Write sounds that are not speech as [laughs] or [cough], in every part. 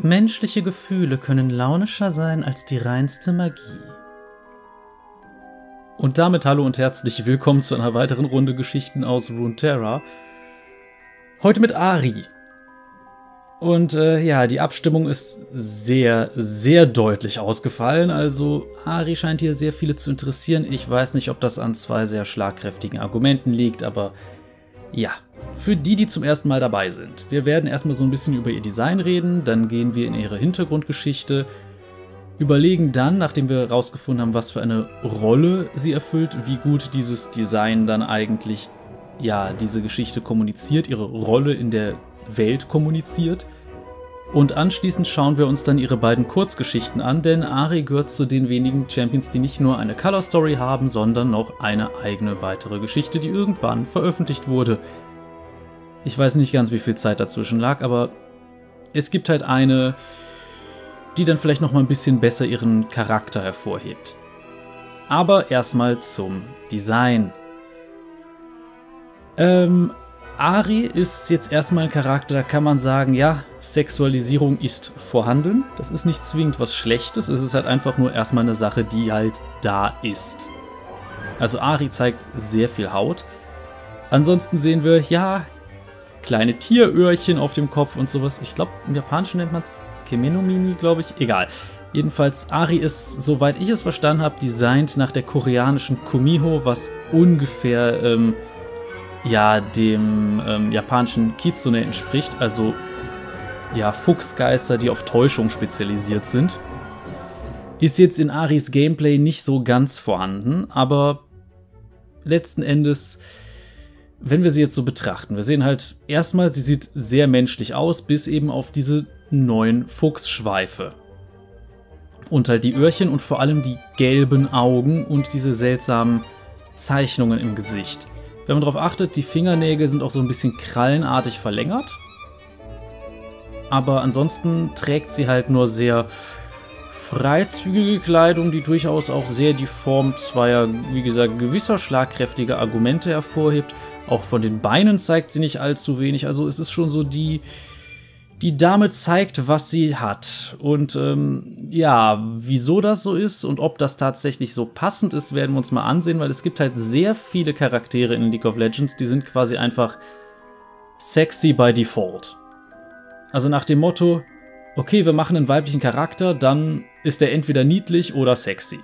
Menschliche Gefühle können launischer sein als die reinste Magie. Und damit hallo und herzlich willkommen zu einer weiteren Runde Geschichten aus Runeterra. Heute mit Ari. Und äh, ja, die Abstimmung ist sehr, sehr deutlich ausgefallen. Also Ari scheint hier sehr viele zu interessieren. Ich weiß nicht, ob das an zwei sehr schlagkräftigen Argumenten liegt, aber ja, für die, die zum ersten Mal dabei sind. Wir werden erstmal so ein bisschen über ihr Design reden, dann gehen wir in ihre Hintergrundgeschichte, überlegen dann, nachdem wir herausgefunden haben, was für eine Rolle sie erfüllt, wie gut dieses Design dann eigentlich ja, diese Geschichte kommuniziert, ihre Rolle in der Welt kommuniziert. Und anschließend schauen wir uns dann ihre beiden Kurzgeschichten an, denn Ari gehört zu den wenigen Champions, die nicht nur eine Color Story haben, sondern noch eine eigene weitere Geschichte, die irgendwann veröffentlicht wurde. Ich weiß nicht ganz, wie viel Zeit dazwischen lag, aber es gibt halt eine, die dann vielleicht noch mal ein bisschen besser ihren Charakter hervorhebt. Aber erstmal zum Design. Ähm, Ari ist jetzt erstmal ein Charakter, da kann man sagen, ja, Sexualisierung ist vorhanden. Das ist nicht zwingend was Schlechtes, es ist halt einfach nur erstmal eine Sache, die halt da ist. Also Ari zeigt sehr viel Haut. Ansonsten sehen wir, ja, kleine Tieröhrchen auf dem Kopf und sowas. Ich glaube, im Japanischen nennt man es Kemenomimi, glaube ich. Egal. Jedenfalls, Ari ist, soweit ich es verstanden habe, designt nach der koreanischen Kumiho, was ungefähr ähm, ja dem ähm, japanischen Kitsune entspricht, also ja Fuchsgeister, die auf Täuschung spezialisiert sind. Ist jetzt in Aris Gameplay nicht so ganz vorhanden, aber letzten Endes, wenn wir sie jetzt so betrachten, wir sehen halt erstmal, sie sieht sehr menschlich aus, bis eben auf diese neuen Fuchsschweife. Und halt die Öhrchen und vor allem die gelben Augen und diese seltsamen Zeichnungen im Gesicht. Wenn man darauf achtet, die Fingernägel sind auch so ein bisschen krallenartig verlängert. Aber ansonsten trägt sie halt nur sehr freizügige Kleidung, die durchaus auch sehr die Form zweier, wie gesagt, gewisser schlagkräftiger Argumente hervorhebt. Auch von den Beinen zeigt sie nicht allzu wenig. Also es ist schon so die, die Dame zeigt, was sie hat. Und ähm, ja, wieso das so ist und ob das tatsächlich so passend ist, werden wir uns mal ansehen, weil es gibt halt sehr viele Charaktere in League of Legends, die sind quasi einfach sexy by default. Also nach dem Motto, okay, wir machen einen weiblichen Charakter, dann ist er entweder niedlich oder sexy.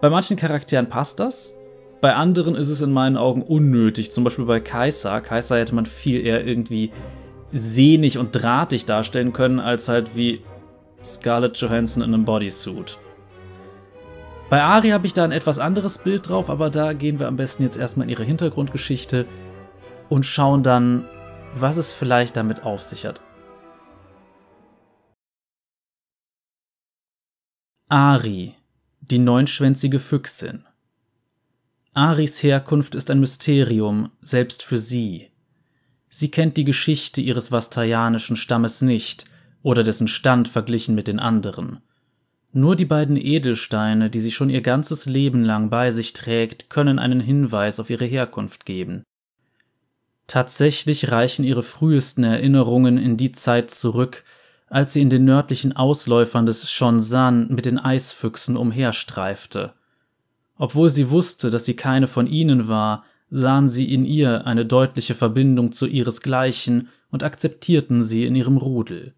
Bei manchen Charakteren passt das, bei anderen ist es in meinen Augen unnötig. Zum Beispiel bei Kaiser. Kaiser hätte man viel eher irgendwie sehnig und drahtig darstellen können, als halt wie Scarlett Johansson in einem Bodysuit. Bei Ari habe ich da ein etwas anderes Bild drauf, aber da gehen wir am besten jetzt erstmal in ihre Hintergrundgeschichte und schauen dann, was es vielleicht damit auf sich hat. Ari, die neunschwänzige Füchsin. Aris Herkunft ist ein Mysterium, selbst für sie. Sie kennt die Geschichte ihres vastarianischen Stammes nicht oder dessen Stand verglichen mit den anderen. Nur die beiden Edelsteine, die sie schon ihr ganzes Leben lang bei sich trägt, können einen Hinweis auf ihre Herkunft geben. Tatsächlich reichen ihre frühesten Erinnerungen in die Zeit zurück, als sie in den nördlichen Ausläufern des Shonsan mit den Eisfüchsen umherstreifte. Obwohl sie wusste, dass sie keine von ihnen war, sahen sie in ihr eine deutliche Verbindung zu ihresgleichen und akzeptierten sie in ihrem Rudel.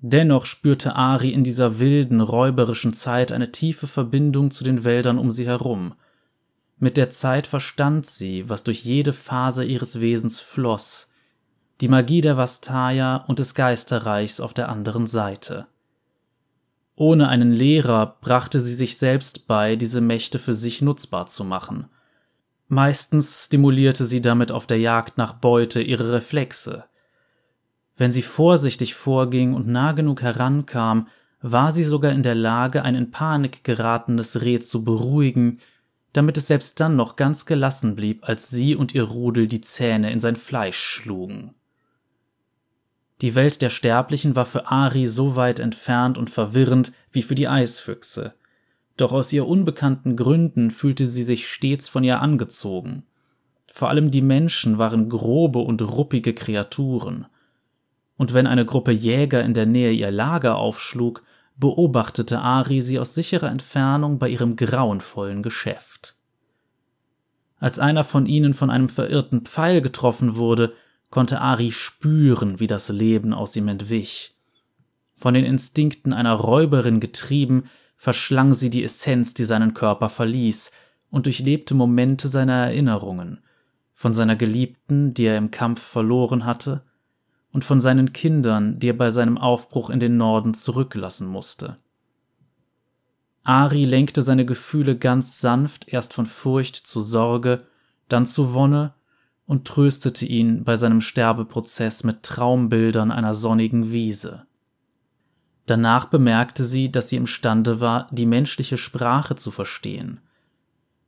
Dennoch spürte Ari in dieser wilden, räuberischen Zeit eine tiefe Verbindung zu den Wäldern um sie herum. Mit der Zeit verstand sie, was durch jede Faser ihres Wesens floss, die Magie der Vastaya und des Geisterreichs auf der anderen Seite. Ohne einen Lehrer brachte sie sich selbst bei, diese Mächte für sich nutzbar zu machen – Meistens stimulierte sie damit auf der Jagd nach Beute ihre Reflexe. Wenn sie vorsichtig vorging und nah genug herankam, war sie sogar in der Lage, ein in Panik geratenes Reh zu beruhigen, damit es selbst dann noch ganz gelassen blieb, als sie und ihr Rudel die Zähne in sein Fleisch schlugen. Die Welt der Sterblichen war für Ari so weit entfernt und verwirrend wie für die Eisfüchse doch aus ihr unbekannten Gründen fühlte sie sich stets von ihr angezogen. Vor allem die Menschen waren grobe und ruppige Kreaturen. und wenn eine Gruppe Jäger in der Nähe ihr Lager aufschlug, beobachtete Ari sie aus sicherer Entfernung bei ihrem grauenvollen Geschäft. Als einer von ihnen von einem verirrten Pfeil getroffen wurde, konnte Ari spüren, wie das Leben aus ihm entwich. Von den Instinkten einer Räuberin getrieben, verschlang sie die Essenz, die seinen Körper verließ, und durchlebte Momente seiner Erinnerungen, von seiner Geliebten, die er im Kampf verloren hatte, und von seinen Kindern, die er bei seinem Aufbruch in den Norden zurücklassen musste. Ari lenkte seine Gefühle ganz sanft erst von Furcht zu Sorge, dann zu Wonne und tröstete ihn bei seinem Sterbeprozess mit Traumbildern einer sonnigen Wiese. Danach bemerkte sie, dass sie imstande war, die menschliche Sprache zu verstehen.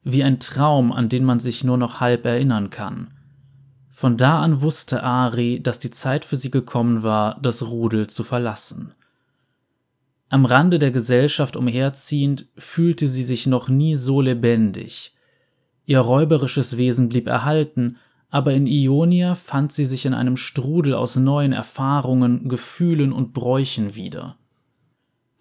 Wie ein Traum, an den man sich nur noch halb erinnern kann. Von da an wusste Ari, dass die Zeit für sie gekommen war, das Rudel zu verlassen. Am Rande der Gesellschaft umherziehend, fühlte sie sich noch nie so lebendig. Ihr räuberisches Wesen blieb erhalten, aber in Ionia fand sie sich in einem Strudel aus neuen Erfahrungen, Gefühlen und Bräuchen wieder.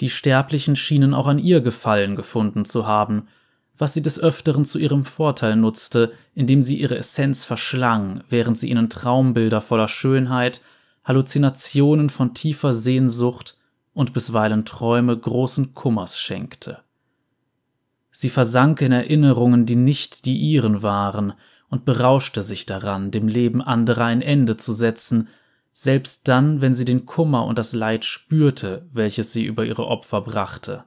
Die Sterblichen schienen auch an ihr Gefallen gefunden zu haben, was sie des Öfteren zu ihrem Vorteil nutzte, indem sie ihre Essenz verschlang, während sie ihnen Traumbilder voller Schönheit, Halluzinationen von tiefer Sehnsucht und bisweilen Träume großen Kummers schenkte. Sie versank in Erinnerungen, die nicht die ihren waren, und berauschte sich daran, dem Leben anderer ein Ende zu setzen, selbst dann, wenn sie den Kummer und das Leid spürte, welches sie über ihre Opfer brachte.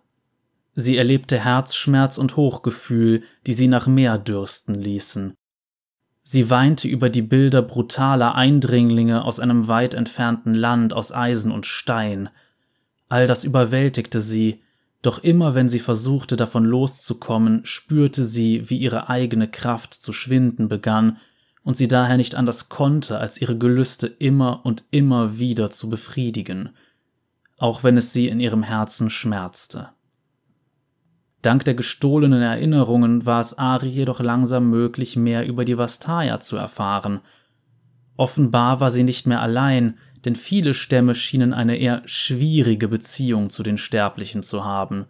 Sie erlebte Herzschmerz und Hochgefühl, die sie nach mehr dürsten ließen. Sie weinte über die Bilder brutaler Eindringlinge aus einem weit entfernten Land aus Eisen und Stein. All das überwältigte sie, doch immer wenn sie versuchte davon loszukommen, spürte sie, wie ihre eigene Kraft zu schwinden begann und sie daher nicht anders konnte, als ihre Gelüste immer und immer wieder zu befriedigen, auch wenn es sie in ihrem Herzen schmerzte. Dank der gestohlenen Erinnerungen war es Ari jedoch langsam möglich, mehr über die Vastaya zu erfahren. Offenbar war sie nicht mehr allein, denn viele Stämme schienen eine eher schwierige Beziehung zu den Sterblichen zu haben.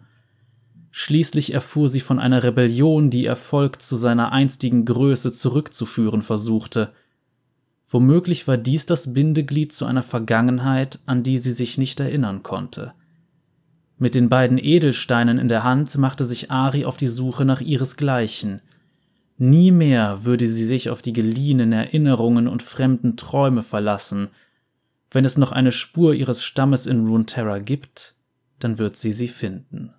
Schließlich erfuhr sie von einer Rebellion, die Erfolg zu seiner einstigen Größe zurückzuführen versuchte. Womöglich war dies das Bindeglied zu einer Vergangenheit, an die sie sich nicht erinnern konnte. Mit den beiden Edelsteinen in der Hand machte sich Ari auf die Suche nach ihresgleichen. Nie mehr würde sie sich auf die geliehenen Erinnerungen und fremden Träume verlassen. Wenn es noch eine Spur ihres Stammes in Runeterra gibt, dann wird sie sie finden.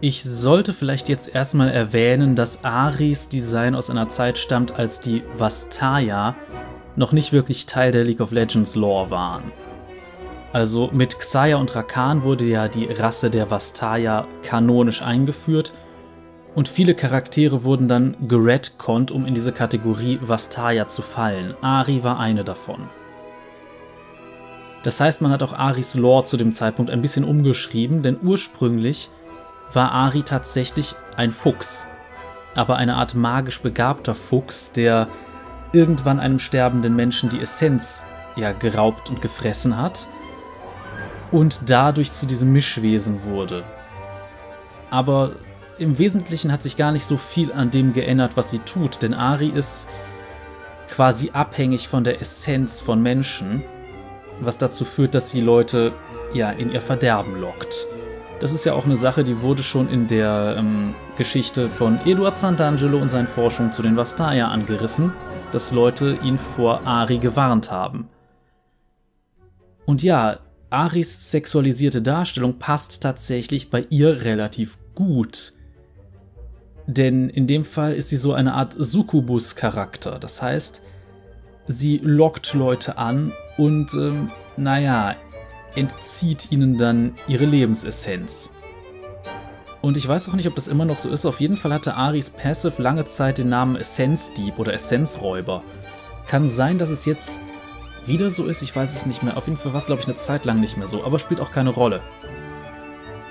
Ich sollte vielleicht jetzt erstmal erwähnen, dass Aris Design aus einer Zeit stammt, als die Vastaya noch nicht wirklich Teil der League of Legends Lore waren. Also mit Xayah und Rakan wurde ja die Rasse der Vastaya kanonisch eingeführt und viele Charaktere wurden dann geredconnt, um in diese Kategorie Vastaya zu fallen. Ari war eine davon. Das heißt, man hat auch Aris Lore zu dem Zeitpunkt ein bisschen umgeschrieben, denn ursprünglich war Ari tatsächlich ein Fuchs. Aber eine Art magisch begabter Fuchs, der irgendwann einem sterbenden Menschen die Essenz ja geraubt und gefressen hat und dadurch zu diesem Mischwesen wurde. Aber im Wesentlichen hat sich gar nicht so viel an dem geändert, was sie tut, denn Ari ist quasi abhängig von der Essenz von Menschen, was dazu führt, dass sie Leute ja in ihr Verderben lockt. Das ist ja auch eine Sache, die wurde schon in der ähm, Geschichte von Eduard Sant'Angelo und seinen Forschungen zu den Vastaya angerissen, dass Leute ihn vor Ari gewarnt haben. Und ja, Aris sexualisierte Darstellung passt tatsächlich bei ihr relativ gut. Denn in dem Fall ist sie so eine Art Succubus-Charakter. Das heißt, sie lockt Leute an und, ähm, naja, entzieht ihnen dann ihre Lebensessenz. Und ich weiß auch nicht, ob das immer noch so ist. Auf jeden Fall hatte Aris Passive lange Zeit den Namen Essenzdieb oder Essenzräuber. Kann sein, dass es jetzt wieder so ist, ich weiß es nicht mehr. Auf jeden Fall war es, glaube ich, eine Zeit lang nicht mehr so, aber spielt auch keine Rolle.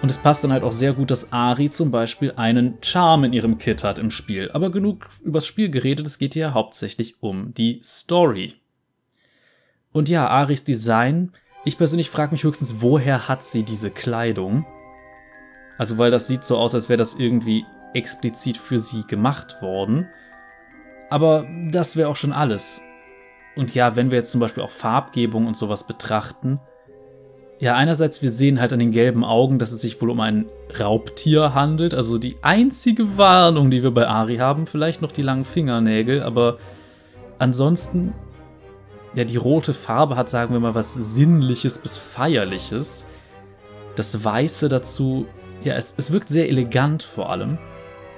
Und es passt dann halt auch sehr gut, dass Ari zum Beispiel einen Charme in ihrem Kit hat im Spiel. Aber genug übers Spiel geredet, es geht hier hauptsächlich um die Story. Und ja, Aris Design, ich persönlich frage mich höchstens, woher hat sie diese Kleidung? Also, weil das sieht so aus, als wäre das irgendwie explizit für sie gemacht worden. Aber das wäre auch schon alles. Und ja, wenn wir jetzt zum Beispiel auch Farbgebung und sowas betrachten, ja, einerseits, wir sehen halt an den gelben Augen, dass es sich wohl um ein Raubtier handelt. Also die einzige Warnung, die wir bei Ari haben, vielleicht noch die langen Fingernägel, aber ansonsten, ja, die rote Farbe hat, sagen wir mal, was Sinnliches bis Feierliches. Das Weiße dazu, ja, es, es wirkt sehr elegant vor allem.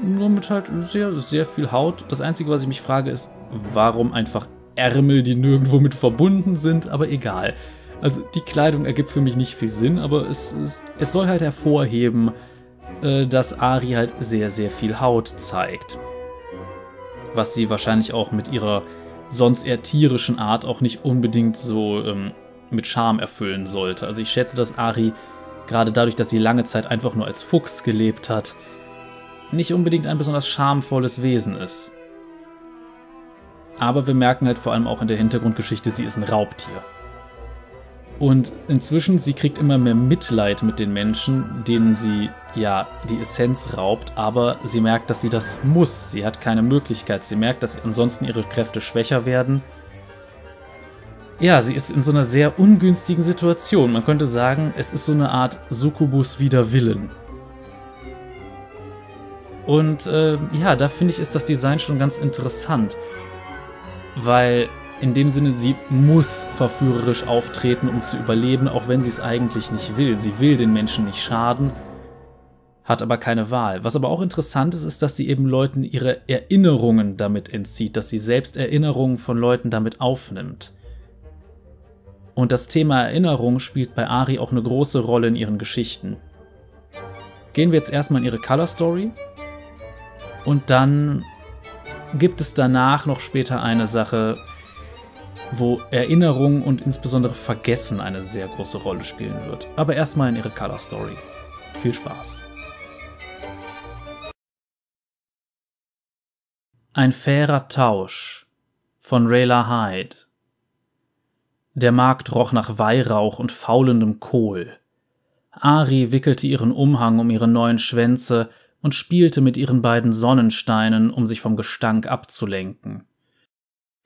Nur mit halt sehr, sehr viel Haut. Das Einzige, was ich mich frage, ist, warum einfach Ärmel, die nirgendwo mit verbunden sind, aber egal. Also die Kleidung ergibt für mich nicht viel Sinn, aber es, es, es soll halt hervorheben, äh, dass Ari halt sehr, sehr viel Haut zeigt. Was sie wahrscheinlich auch mit ihrer sonst eher tierischen Art auch nicht unbedingt so ähm, mit Charme erfüllen sollte. Also ich schätze, dass Ari, gerade dadurch, dass sie lange Zeit einfach nur als Fuchs gelebt hat, nicht unbedingt ein besonders schamvolles Wesen ist. Aber wir merken halt vor allem auch in der Hintergrundgeschichte, sie ist ein Raubtier. Und inzwischen, sie kriegt immer mehr Mitleid mit den Menschen, denen sie ja die Essenz raubt, aber sie merkt, dass sie das muss. Sie hat keine Möglichkeit. Sie merkt, dass ansonsten ihre Kräfte schwächer werden. Ja, sie ist in so einer sehr ungünstigen Situation. Man könnte sagen, es ist so eine Art Succubus wider Willen. Und äh, ja, da finde ich, ist das Design schon ganz interessant. Weil in dem Sinne, sie muss verführerisch auftreten, um zu überleben, auch wenn sie es eigentlich nicht will. Sie will den Menschen nicht schaden, hat aber keine Wahl. Was aber auch interessant ist, ist, dass sie eben Leuten ihre Erinnerungen damit entzieht, dass sie selbst Erinnerungen von Leuten damit aufnimmt. Und das Thema Erinnerung spielt bei Ari auch eine große Rolle in ihren Geschichten. Gehen wir jetzt erstmal in ihre Color Story und dann gibt es danach noch später eine Sache, wo Erinnerung und insbesondere Vergessen eine sehr große Rolle spielen wird. Aber erstmal in ihre Color Story. Viel Spaß. Ein fairer Tausch von Rayla Hyde. Der Markt roch nach Weihrauch und faulendem Kohl. Ari wickelte ihren Umhang um ihre neuen Schwänze und spielte mit ihren beiden Sonnensteinen, um sich vom Gestank abzulenken.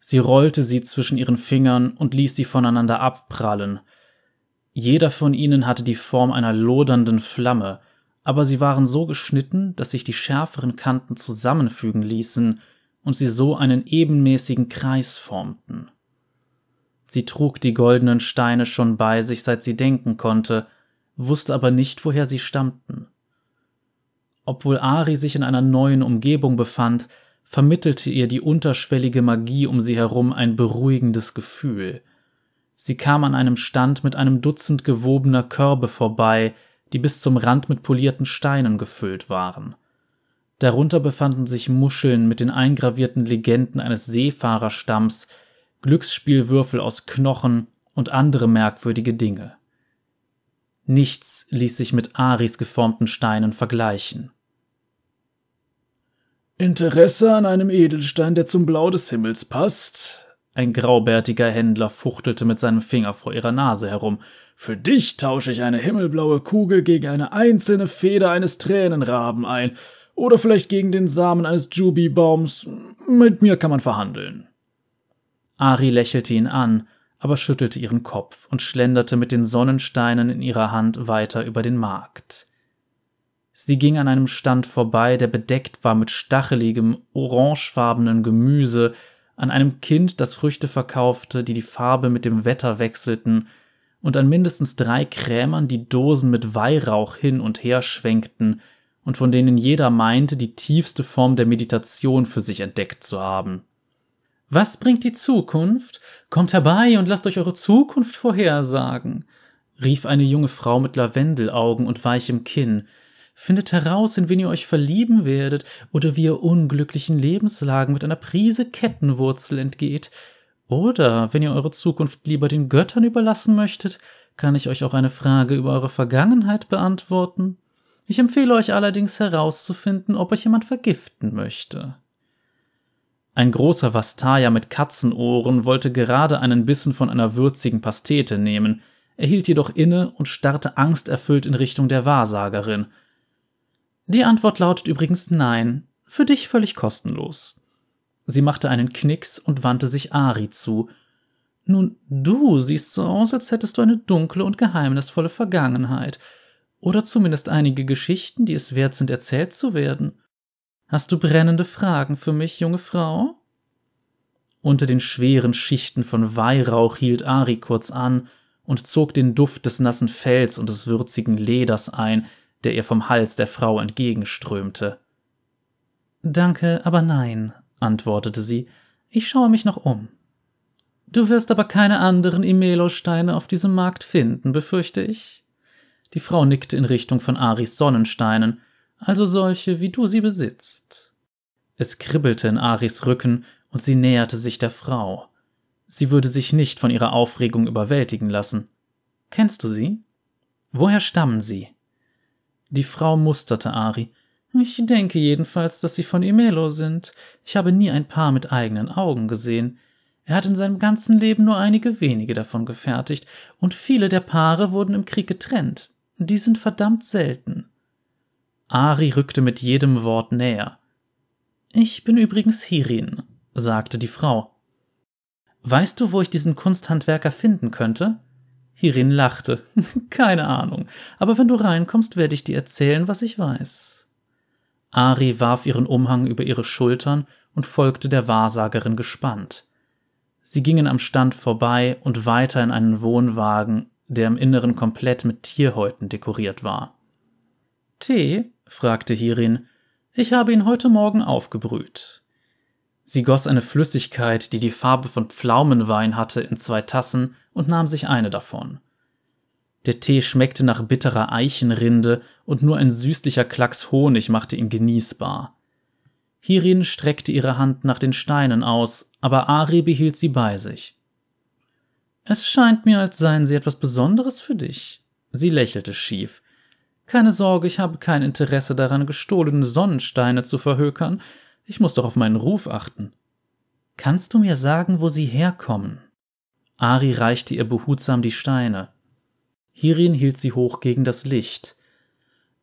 Sie rollte sie zwischen ihren Fingern und ließ sie voneinander abprallen. Jeder von ihnen hatte die Form einer lodernden Flamme, aber sie waren so geschnitten, dass sich die schärferen Kanten zusammenfügen ließen und sie so einen ebenmäßigen Kreis formten. Sie trug die goldenen Steine schon bei sich, seit sie denken konnte, wusste aber nicht, woher sie stammten. Obwohl Ari sich in einer neuen Umgebung befand, vermittelte ihr die unterschwellige Magie um sie herum ein beruhigendes Gefühl. Sie kam an einem Stand mit einem Dutzend gewobener Körbe vorbei, die bis zum Rand mit polierten Steinen gefüllt waren. Darunter befanden sich Muscheln mit den eingravierten Legenden eines Seefahrerstamms, Glücksspielwürfel aus Knochen und andere merkwürdige Dinge. Nichts ließ sich mit Aris geformten Steinen vergleichen. Interesse an einem Edelstein, der zum Blau des Himmels passt? Ein graubärtiger Händler fuchtelte mit seinem Finger vor ihrer Nase herum. Für dich tausche ich eine himmelblaue Kugel gegen eine einzelne Feder eines Tränenraben ein. Oder vielleicht gegen den Samen eines Jubi-Baums. Mit mir kann man verhandeln. Ari lächelte ihn an, aber schüttelte ihren Kopf und schlenderte mit den Sonnensteinen in ihrer Hand weiter über den Markt. Sie ging an einem Stand vorbei, der bedeckt war mit stacheligem, orangefarbenen Gemüse, an einem Kind, das Früchte verkaufte, die die Farbe mit dem Wetter wechselten, und an mindestens drei Krämern, die Dosen mit Weihrauch hin und her schwenkten und von denen jeder meinte, die tiefste Form der Meditation für sich entdeckt zu haben. Was bringt die Zukunft? Kommt herbei und lasst euch eure Zukunft vorhersagen, rief eine junge Frau mit Lavendelaugen und weichem Kinn, Findet heraus, in wen ihr euch verlieben werdet oder wie ihr unglücklichen Lebenslagen mit einer Prise Kettenwurzel entgeht. Oder, wenn ihr eure Zukunft lieber den Göttern überlassen möchtet, kann ich euch auch eine Frage über eure Vergangenheit beantworten. Ich empfehle euch allerdings herauszufinden, ob euch jemand vergiften möchte. Ein großer Vastaya mit Katzenohren wollte gerade einen Bissen von einer würzigen Pastete nehmen, er hielt jedoch inne und starrte angsterfüllt in Richtung der Wahrsagerin. Die Antwort lautet übrigens nein, für dich völlig kostenlos. Sie machte einen Knicks und wandte sich Ari zu. Nun, du siehst so aus, als hättest du eine dunkle und geheimnisvolle Vergangenheit. Oder zumindest einige Geschichten, die es wert sind, erzählt zu werden. Hast du brennende Fragen für mich, junge Frau? Unter den schweren Schichten von Weihrauch hielt Ari kurz an und zog den Duft des nassen Fells und des würzigen Leders ein, der ihr vom Hals der Frau entgegenströmte. Danke, aber nein, antwortete sie, ich schaue mich noch um. Du wirst aber keine anderen Imelo-Steine auf diesem Markt finden, befürchte ich. Die Frau nickte in Richtung von Aris Sonnensteinen, also solche, wie du sie besitzt. Es kribbelte in Aris Rücken und sie näherte sich der Frau. Sie würde sich nicht von ihrer Aufregung überwältigen lassen. Kennst du sie? Woher stammen sie? Die Frau musterte Ari. Ich denke jedenfalls, dass sie von Imelo sind. Ich habe nie ein Paar mit eigenen Augen gesehen. Er hat in seinem ganzen Leben nur einige wenige davon gefertigt, und viele der Paare wurden im Krieg getrennt. Die sind verdammt selten. Ari rückte mit jedem Wort näher. Ich bin übrigens Hirin, sagte die Frau. Weißt du, wo ich diesen Kunsthandwerker finden könnte? Hirin lachte. [laughs] Keine Ahnung, aber wenn du reinkommst, werde ich dir erzählen, was ich weiß. Ari warf ihren Umhang über ihre Schultern und folgte der Wahrsagerin gespannt. Sie gingen am Stand vorbei und weiter in einen Wohnwagen, der im Inneren komplett mit Tierhäuten dekoriert war. Tee? fragte Hirin. Ich habe ihn heute Morgen aufgebrüht. Sie goss eine Flüssigkeit, die die Farbe von Pflaumenwein hatte, in zwei Tassen und nahm sich eine davon. Der Tee schmeckte nach bitterer Eichenrinde und nur ein süßlicher Klacks Honig machte ihn genießbar. Hirin streckte ihre Hand nach den Steinen aus, aber Ari behielt sie bei sich. Es scheint mir, als seien sie etwas Besonderes für dich. Sie lächelte schief. Keine Sorge, ich habe kein Interesse daran, gestohlene Sonnensteine zu verhökern. Ich muss doch auf meinen Ruf achten. Kannst du mir sagen, wo sie herkommen? Ari reichte ihr behutsam die Steine. Hirin hielt sie hoch gegen das Licht.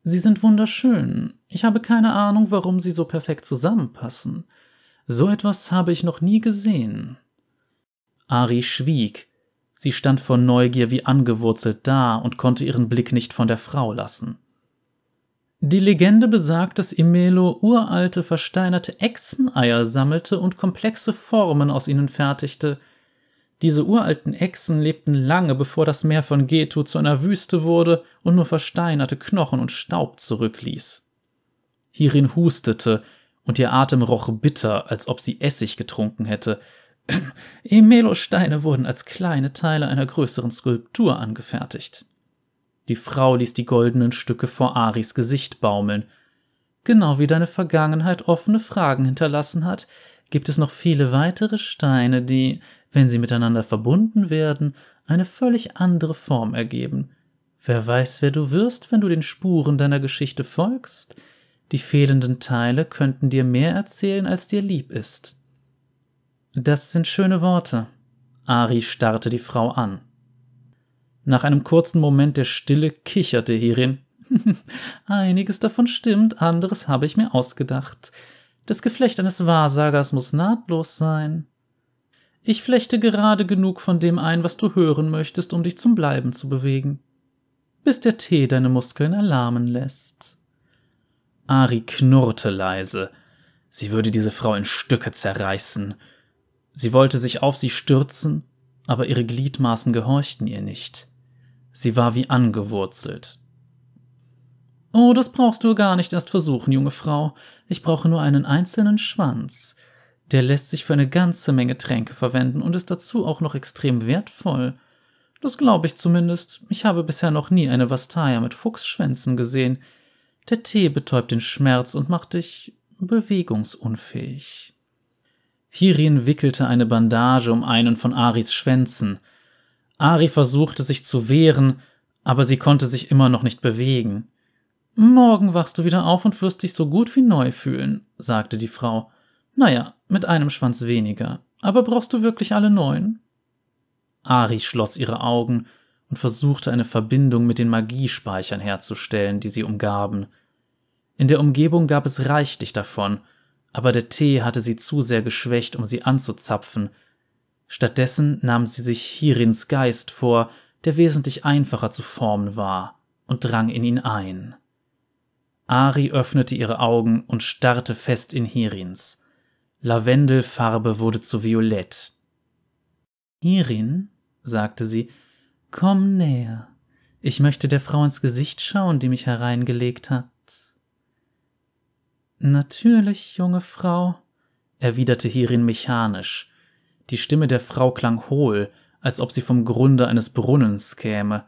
Sie sind wunderschön. Ich habe keine Ahnung, warum sie so perfekt zusammenpassen. So etwas habe ich noch nie gesehen. Ari schwieg. Sie stand vor Neugier wie angewurzelt da und konnte ihren Blick nicht von der Frau lassen. Die Legende besagt, dass Imelo uralte versteinerte Echseneier sammelte und komplexe Formen aus ihnen fertigte, diese uralten Echsen lebten lange, bevor das Meer von Getu zu einer Wüste wurde und nur versteinerte Knochen und Staub zurückließ. Hierin hustete, und ihr Atem roch bitter, als ob sie Essig getrunken hätte. [clears throat] Emelo-Steine wurden als kleine Teile einer größeren Skulptur angefertigt. Die Frau ließ die goldenen Stücke vor Aris Gesicht baumeln. Genau wie deine Vergangenheit offene Fragen hinterlassen hat, gibt es noch viele weitere Steine, die, wenn sie miteinander verbunden werden, eine völlig andere Form ergeben. Wer weiß, wer du wirst, wenn du den Spuren deiner Geschichte folgst? Die fehlenden Teile könnten dir mehr erzählen, als dir lieb ist. Das sind schöne Worte. Ari starrte die Frau an. Nach einem kurzen Moment der Stille kicherte hierin. [laughs] Einiges davon stimmt, anderes habe ich mir ausgedacht. Das Geflecht eines Wahrsagers muss nahtlos sein. Ich flechte gerade genug von dem ein, was du hören möchtest, um dich zum Bleiben zu bewegen. Bis der Tee deine Muskeln erlahmen lässt. Ari knurrte leise. Sie würde diese Frau in Stücke zerreißen. Sie wollte sich auf sie stürzen, aber ihre Gliedmaßen gehorchten ihr nicht. Sie war wie angewurzelt. Oh, das brauchst du gar nicht erst versuchen, junge Frau. Ich brauche nur einen einzelnen Schwanz. Der lässt sich für eine ganze Menge Tränke verwenden und ist dazu auch noch extrem wertvoll. Das glaube ich zumindest. Ich habe bisher noch nie eine Vastaya mit Fuchsschwänzen gesehen. Der Tee betäubt den Schmerz und macht dich bewegungsunfähig. Hirin wickelte eine Bandage um einen von Aris Schwänzen. Ari versuchte sich zu wehren, aber sie konnte sich immer noch nicht bewegen. Morgen wachst du wieder auf und wirst dich so gut wie neu fühlen, sagte die Frau. Naja, mit einem Schwanz weniger. Aber brauchst du wirklich alle neun? Ari schloss ihre Augen und versuchte eine Verbindung mit den Magiespeichern herzustellen, die sie umgaben. In der Umgebung gab es reichlich davon, aber der Tee hatte sie zu sehr geschwächt, um sie anzuzapfen. Stattdessen nahm sie sich Hirins Geist vor, der wesentlich einfacher zu formen war, und drang in ihn ein. Ari öffnete ihre Augen und starrte fest in Hirins. Lavendelfarbe wurde zu Violett. Hirin, sagte sie, komm näher. Ich möchte der Frau ins Gesicht schauen, die mich hereingelegt hat. Natürlich, junge Frau, erwiderte Hirin mechanisch. Die Stimme der Frau klang hohl, als ob sie vom Grunde eines Brunnens käme.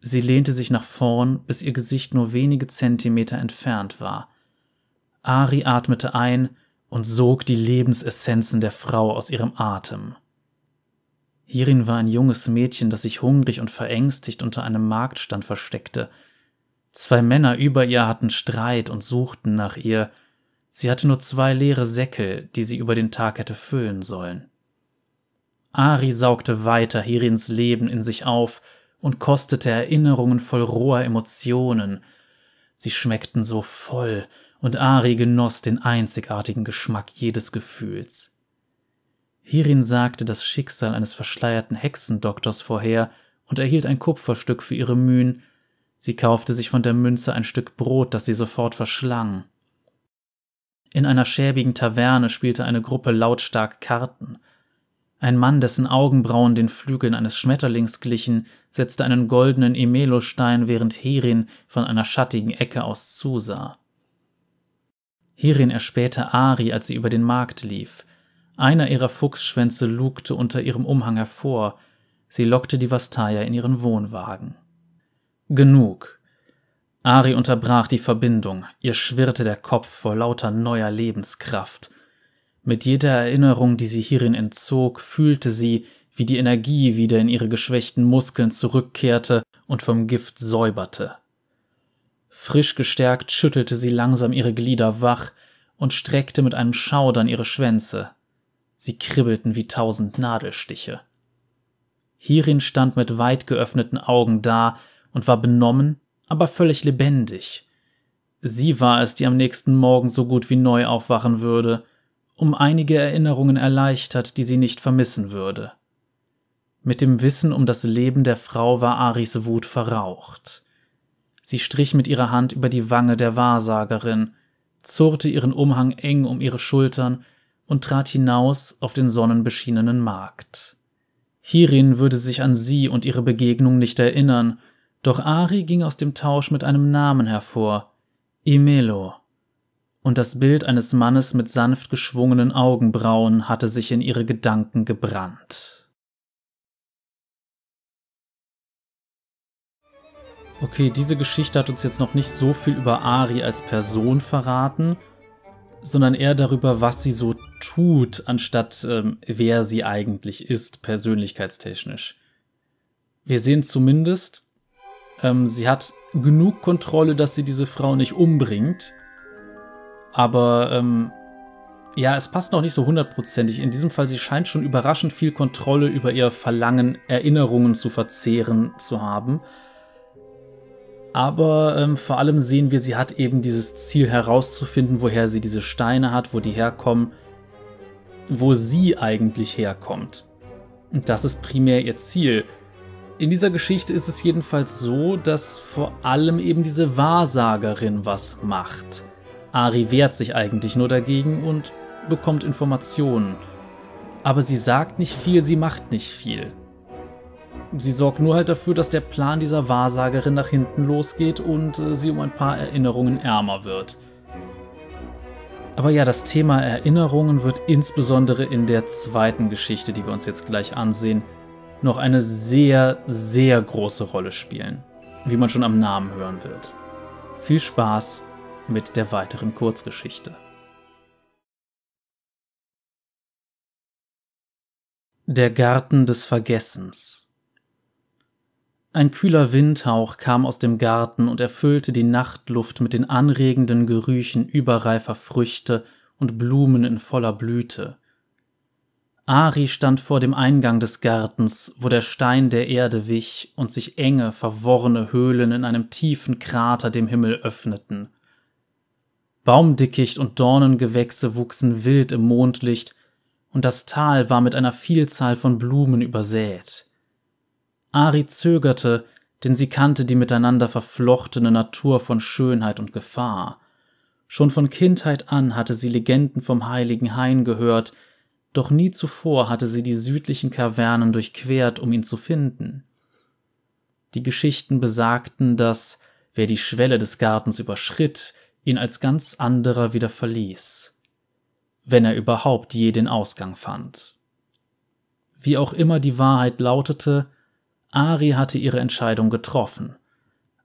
Sie lehnte sich nach vorn, bis ihr Gesicht nur wenige Zentimeter entfernt war. Ari atmete ein und sog die Lebensessenzen der Frau aus ihrem Atem. Hierin war ein junges Mädchen, das sich hungrig und verängstigt unter einem Marktstand versteckte. Zwei Männer über ihr hatten Streit und suchten nach ihr. Sie hatte nur zwei leere Säckel, die sie über den Tag hätte füllen sollen. Ari saugte weiter Hirins Leben in sich auf und kostete Erinnerungen voll roher Emotionen. Sie schmeckten so voll, und Ari genoss den einzigartigen Geschmack jedes Gefühls. Hierin sagte das Schicksal eines verschleierten Hexendoktors vorher und erhielt ein Kupferstück für ihre Mühen. Sie kaufte sich von der Münze ein Stück Brot, das sie sofort verschlang. In einer schäbigen Taverne spielte eine Gruppe lautstark Karten. Ein Mann, dessen Augenbrauen den Flügeln eines Schmetterlings glichen, setzte einen goldenen Emelostein, während Herin von einer schattigen Ecke aus zusah. Herin erspähte Ari, als sie über den Markt lief. Einer ihrer Fuchsschwänze lugte unter ihrem Umhang hervor. Sie lockte die Vastaya in ihren Wohnwagen. Genug. Ari unterbrach die Verbindung. Ihr schwirrte der Kopf vor lauter neuer Lebenskraft. Mit jeder Erinnerung, die sie hierin entzog, fühlte sie, wie die Energie wieder in ihre geschwächten Muskeln zurückkehrte und vom Gift säuberte. Frisch gestärkt schüttelte sie langsam ihre Glieder wach und streckte mit einem Schaudern ihre Schwänze. Sie kribbelten wie tausend Nadelstiche. Hierin stand mit weit geöffneten Augen da und war benommen, aber völlig lebendig. Sie war es, die am nächsten Morgen so gut wie neu aufwachen würde, um einige Erinnerungen erleichtert, die sie nicht vermissen würde. Mit dem Wissen um das Leben der Frau war Aris Wut verraucht. Sie strich mit ihrer Hand über die Wange der Wahrsagerin, zurrte ihren Umhang eng um ihre Schultern und trat hinaus auf den sonnenbeschienenen Markt. Hierin würde sich an sie und ihre Begegnung nicht erinnern, doch Ari ging aus dem Tausch mit einem Namen hervor, Imelo und das Bild eines Mannes mit sanft geschwungenen Augenbrauen hatte sich in ihre Gedanken gebrannt. Okay, diese Geschichte hat uns jetzt noch nicht so viel über Ari als Person verraten, sondern eher darüber, was sie so tut, anstatt ähm, wer sie eigentlich ist, persönlichkeitstechnisch. Wir sehen zumindest, ähm, sie hat genug Kontrolle, dass sie diese Frau nicht umbringt, aber ähm, ja, es passt noch nicht so hundertprozentig. In diesem Fall, sie scheint schon überraschend viel Kontrolle über ihr Verlangen, Erinnerungen zu verzehren zu haben. Aber ähm, vor allem sehen wir, sie hat eben dieses Ziel herauszufinden, woher sie diese Steine hat, wo die herkommen, wo sie eigentlich herkommt. Und das ist primär ihr Ziel. In dieser Geschichte ist es jedenfalls so, dass vor allem eben diese Wahrsagerin was macht. Ari wehrt sich eigentlich nur dagegen und bekommt Informationen. Aber sie sagt nicht viel, sie macht nicht viel. Sie sorgt nur halt dafür, dass der Plan dieser Wahrsagerin nach hinten losgeht und äh, sie um ein paar Erinnerungen ärmer wird. Aber ja, das Thema Erinnerungen wird insbesondere in der zweiten Geschichte, die wir uns jetzt gleich ansehen, noch eine sehr, sehr große Rolle spielen, wie man schon am Namen hören wird. Viel Spaß mit der weiteren Kurzgeschichte. Der Garten des Vergessens Ein kühler Windhauch kam aus dem Garten und erfüllte die Nachtluft mit den anregenden Gerüchen überreifer Früchte und Blumen in voller Blüte. Ari stand vor dem Eingang des Gartens, wo der Stein der Erde wich und sich enge, verworrene Höhlen in einem tiefen Krater dem Himmel öffneten. Baumdickicht und Dornengewächse wuchsen wild im Mondlicht, und das Tal war mit einer Vielzahl von Blumen übersät. Ari zögerte, denn sie kannte die miteinander verflochtene Natur von Schönheit und Gefahr. Schon von Kindheit an hatte sie Legenden vom heiligen Hain gehört, doch nie zuvor hatte sie die südlichen Kavernen durchquert, um ihn zu finden. Die Geschichten besagten, dass, wer die Schwelle des Gartens überschritt, ihn als ganz anderer wieder verließ, wenn er überhaupt je den Ausgang fand. Wie auch immer die Wahrheit lautete, Ari hatte ihre Entscheidung getroffen.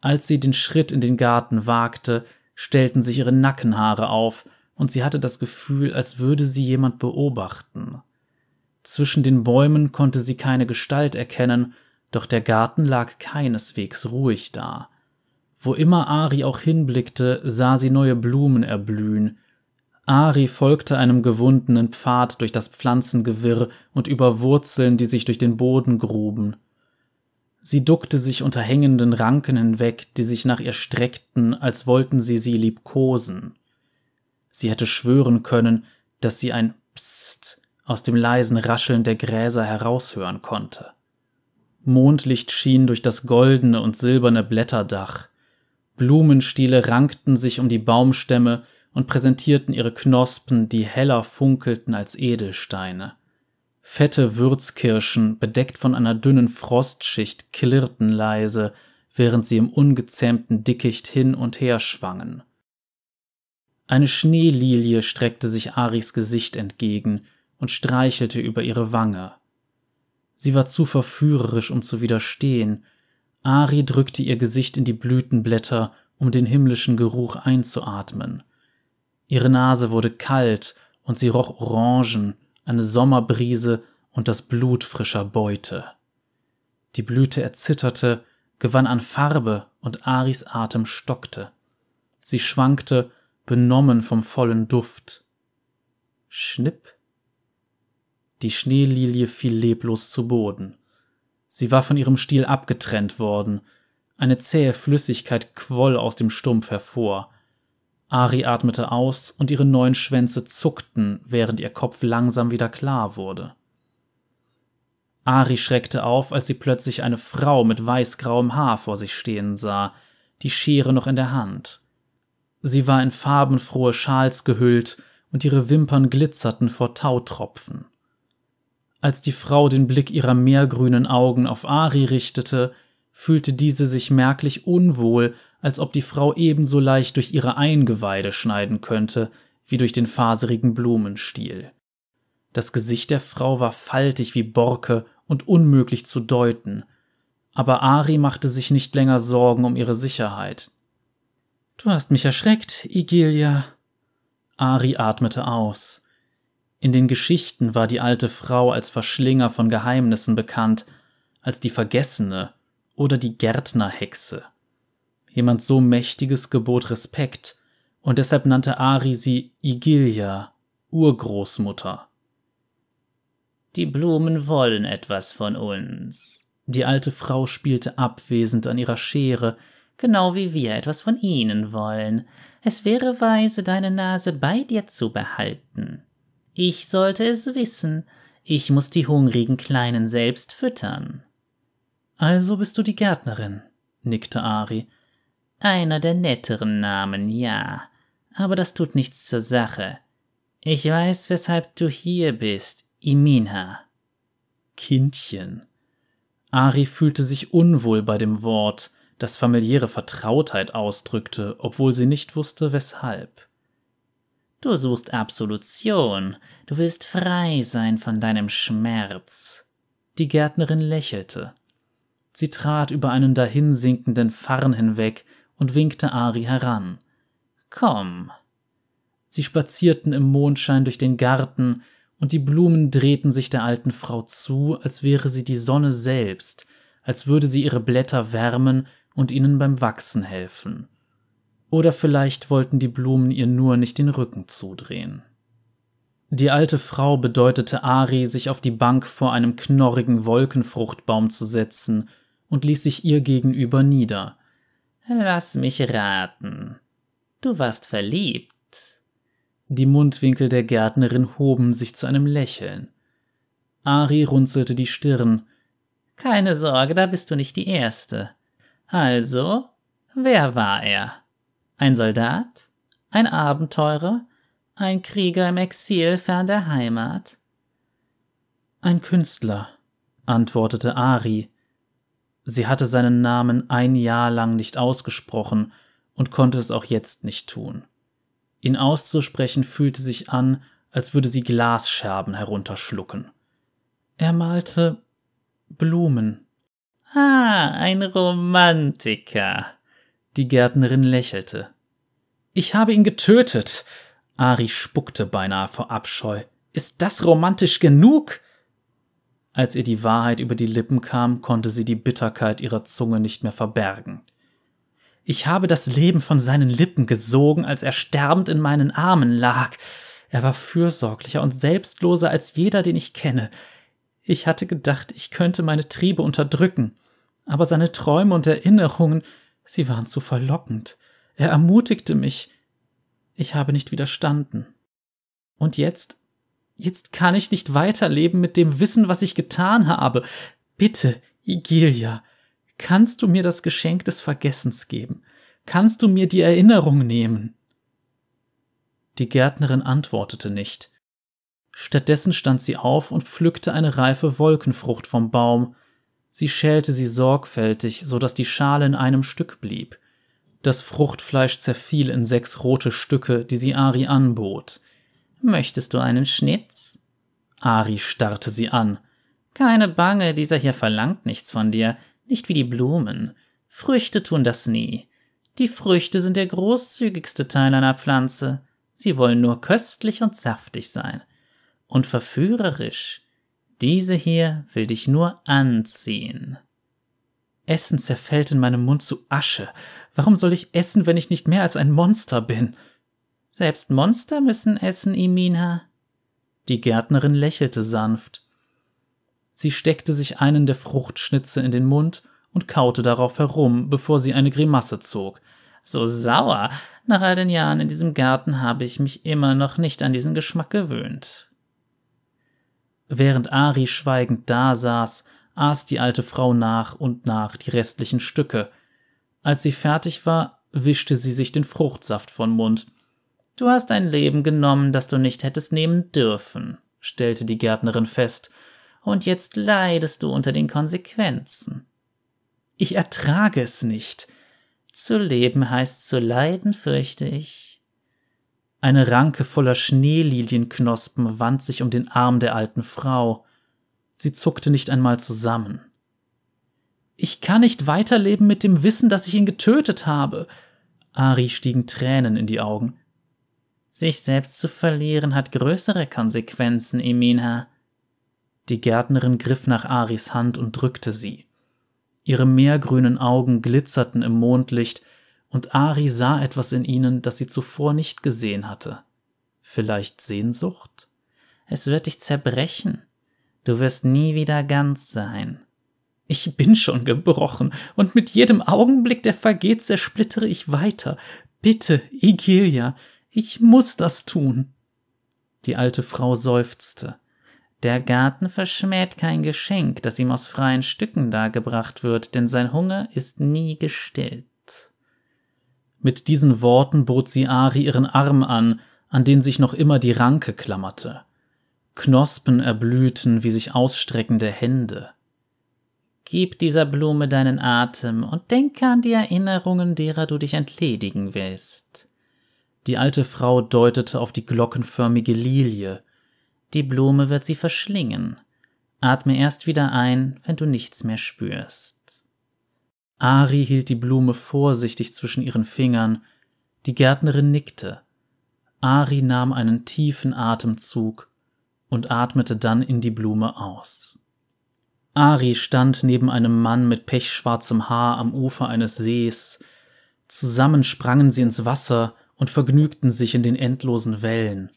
Als sie den Schritt in den Garten wagte, stellten sich ihre Nackenhaare auf, und sie hatte das Gefühl, als würde sie jemand beobachten. Zwischen den Bäumen konnte sie keine Gestalt erkennen, doch der Garten lag keineswegs ruhig da. Wo immer Ari auch hinblickte, sah sie neue Blumen erblühen. Ari folgte einem gewundenen Pfad durch das Pflanzengewirr und über Wurzeln, die sich durch den Boden gruben. Sie duckte sich unter hängenden Ranken hinweg, die sich nach ihr streckten, als wollten sie sie liebkosen. Sie hätte schwören können, dass sie ein Psst aus dem leisen Rascheln der Gräser heraushören konnte. Mondlicht schien durch das goldene und silberne Blätterdach. Blumenstiele rankten sich um die Baumstämme und präsentierten ihre Knospen, die heller funkelten als Edelsteine. Fette Würzkirschen, bedeckt von einer dünnen Frostschicht, klirrten leise, während sie im ungezähmten Dickicht hin und her schwangen. Eine Schneelilie streckte sich Aris Gesicht entgegen und streichelte über ihre Wange. Sie war zu verführerisch, um zu widerstehen. Ari drückte ihr Gesicht in die Blütenblätter, um den himmlischen Geruch einzuatmen. Ihre Nase wurde kalt und sie roch Orangen, eine Sommerbrise und das Blut frischer Beute. Die Blüte erzitterte, gewann an Farbe und Aris Atem stockte. Sie schwankte, benommen vom vollen Duft. Schnipp. Die Schneelilie fiel leblos zu Boden. Sie war von ihrem Stiel abgetrennt worden. Eine zähe Flüssigkeit quoll aus dem Stumpf hervor. Ari atmete aus und ihre neuen Schwänze zuckten, während ihr Kopf langsam wieder klar wurde. Ari schreckte auf, als sie plötzlich eine Frau mit weißgrauem Haar vor sich stehen sah, die Schere noch in der Hand. Sie war in farbenfrohe Schals gehüllt und ihre Wimpern glitzerten vor Tautropfen. Als die Frau den Blick ihrer meergrünen Augen auf Ari richtete, fühlte diese sich merklich unwohl als ob die Frau ebenso leicht durch ihre Eingeweide schneiden könnte, wie durch den faserigen Blumenstiel. Das Gesicht der Frau war faltig wie Borke und unmöglich zu deuten, aber Ari machte sich nicht länger Sorgen um ihre Sicherheit. Du hast mich erschreckt, Igilia. Ari atmete aus. In den Geschichten war die alte Frau als Verschlinger von Geheimnissen bekannt, als die Vergessene oder die Gärtnerhexe. Jemand so Mächtiges gebot Respekt, und deshalb nannte Ari sie Igilia, Urgroßmutter. Die Blumen wollen etwas von uns. Die alte Frau spielte abwesend an ihrer Schere, genau wie wir etwas von ihnen wollen. Es wäre weise, deine Nase bei dir zu behalten. Ich sollte es wissen. Ich muss die hungrigen Kleinen selbst füttern. Also bist du die Gärtnerin, nickte Ari. Einer der netteren Namen, ja. Aber das tut nichts zur Sache. Ich weiß, weshalb du hier bist, Iminha. Kindchen. Ari fühlte sich unwohl bei dem Wort, das familiäre Vertrautheit ausdrückte, obwohl sie nicht wusste, weshalb. Du suchst Absolution, du willst frei sein von deinem Schmerz. Die Gärtnerin lächelte. Sie trat über einen dahinsinkenden Farn hinweg und winkte Ari heran. Komm. Sie spazierten im Mondschein durch den Garten, und die Blumen drehten sich der alten Frau zu, als wäre sie die Sonne selbst, als würde sie ihre Blätter wärmen und ihnen beim Wachsen helfen. Oder vielleicht wollten die Blumen ihr nur nicht den Rücken zudrehen. Die alte Frau bedeutete Ari, sich auf die Bank vor einem knorrigen Wolkenfruchtbaum zu setzen und ließ sich ihr gegenüber nieder. Lass mich raten. Du warst verliebt. Die Mundwinkel der Gärtnerin hoben sich zu einem Lächeln. Ari runzelte die Stirn. Keine Sorge, da bist du nicht die Erste. Also, wer war er? Ein Soldat? Ein Abenteurer? Ein Krieger im Exil fern der Heimat? Ein Künstler, antwortete Ari. Sie hatte seinen Namen ein Jahr lang nicht ausgesprochen und konnte es auch jetzt nicht tun. Ihn auszusprechen fühlte sich an, als würde sie Glasscherben herunterschlucken. Er malte Blumen. Ah, ein Romantiker. Die Gärtnerin lächelte. Ich habe ihn getötet. Ari spuckte beinahe vor Abscheu. Ist das romantisch genug? Als ihr die Wahrheit über die Lippen kam, konnte sie die Bitterkeit ihrer Zunge nicht mehr verbergen. Ich habe das Leben von seinen Lippen gesogen, als er sterbend in meinen Armen lag. Er war fürsorglicher und selbstloser als jeder, den ich kenne. Ich hatte gedacht, ich könnte meine Triebe unterdrücken, aber seine Träume und Erinnerungen, sie waren zu verlockend. Er ermutigte mich. Ich habe nicht widerstanden. Und jetzt, jetzt kann ich nicht weiterleben mit dem Wissen, was ich getan habe. Bitte, Igilia, kannst du mir das Geschenk des Vergessens geben? Kannst du mir die Erinnerung nehmen? Die Gärtnerin antwortete nicht. Stattdessen stand sie auf und pflückte eine reife Wolkenfrucht vom Baum. Sie schälte sie sorgfältig, so dass die Schale in einem Stück blieb. Das Fruchtfleisch zerfiel in sechs rote Stücke, die sie Ari anbot. Möchtest du einen Schnitz? Ari starrte sie an. Keine Bange, dieser hier verlangt nichts von dir, nicht wie die Blumen. Früchte tun das nie. Die Früchte sind der großzügigste Teil einer Pflanze. Sie wollen nur köstlich und saftig sein und verführerisch. Diese hier will dich nur anziehen. Essen zerfällt in meinem Mund zu Asche. Warum soll ich essen, wenn ich nicht mehr als ein Monster bin? Selbst Monster müssen essen, Imina. Die Gärtnerin lächelte sanft. Sie steckte sich einen der Fruchtschnitze in den Mund und kaute darauf herum, bevor sie eine Grimasse zog. So sauer. Nach all den Jahren in diesem Garten habe ich mich immer noch nicht an diesen Geschmack gewöhnt. Während Ari schweigend dasaß, aß die alte Frau nach und nach die restlichen Stücke. Als sie fertig war, wischte sie sich den Fruchtsaft von Mund. Du hast ein Leben genommen, das du nicht hättest nehmen dürfen, stellte die Gärtnerin fest, und jetzt leidest du unter den Konsequenzen. Ich ertrage es nicht. Zu leben heißt zu leiden, fürchte ich. Eine Ranke voller Schneelilienknospen wand sich um den Arm der alten Frau. Sie zuckte nicht einmal zusammen. Ich kann nicht weiterleben mit dem Wissen, dass ich ihn getötet habe. Ari stiegen Tränen in die Augen. Sich selbst zu verlieren hat größere Konsequenzen, Emina. Die Gärtnerin griff nach Aris Hand und drückte sie. Ihre meergrünen Augen glitzerten im Mondlicht, und Ari sah etwas in ihnen, das sie zuvor nicht gesehen hatte. Vielleicht Sehnsucht? Es wird dich zerbrechen. Du wirst nie wieder ganz sein. Ich bin schon gebrochen, und mit jedem Augenblick, der vergeht, zersplittere ich weiter. Bitte, Igilia, ich muss das tun. Die alte Frau seufzte. Der Garten verschmäht kein Geschenk, das ihm aus freien Stücken dargebracht wird, denn sein Hunger ist nie gestillt. Mit diesen Worten bot sie Ari ihren Arm an, an den sich noch immer die Ranke klammerte. Knospen erblühten wie sich ausstreckende Hände. Gib dieser Blume deinen Atem und denke an die Erinnerungen, derer du dich entledigen willst. Die alte Frau deutete auf die glockenförmige Lilie. Die Blume wird sie verschlingen. Atme erst wieder ein, wenn du nichts mehr spürst. Ari hielt die Blume vorsichtig zwischen ihren Fingern. Die Gärtnerin nickte. Ari nahm einen tiefen Atemzug und atmete dann in die Blume aus. Ari stand neben einem Mann mit pechschwarzem Haar am Ufer eines Sees. Zusammen sprangen sie ins Wasser und vergnügten sich in den endlosen Wellen.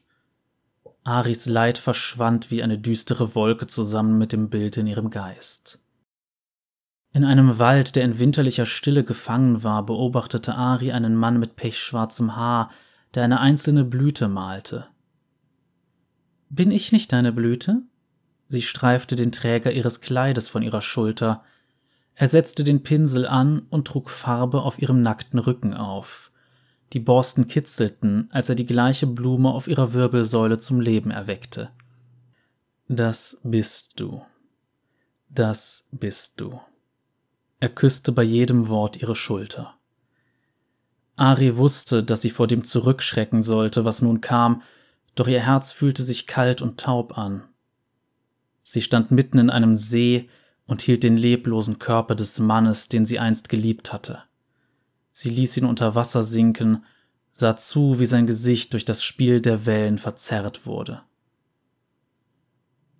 Aris Leid verschwand wie eine düstere Wolke zusammen mit dem Bild in ihrem Geist. In einem Wald, der in winterlicher Stille gefangen war, beobachtete Ari einen Mann mit pechschwarzem Haar, der eine einzelne Blüte malte. Bin ich nicht deine Blüte? Sie streifte den Träger ihres Kleides von ihrer Schulter. Er setzte den Pinsel an und trug Farbe auf ihrem nackten Rücken auf. Die Borsten kitzelten, als er die gleiche Blume auf ihrer Wirbelsäule zum Leben erweckte. Das bist du. Das bist du. Er küsste bei jedem Wort ihre Schulter. Ari wusste, dass sie vor dem zurückschrecken sollte, was nun kam, doch ihr Herz fühlte sich kalt und taub an. Sie stand mitten in einem See und hielt den leblosen Körper des Mannes, den sie einst geliebt hatte. Sie ließ ihn unter Wasser sinken, sah zu, wie sein Gesicht durch das Spiel der Wellen verzerrt wurde.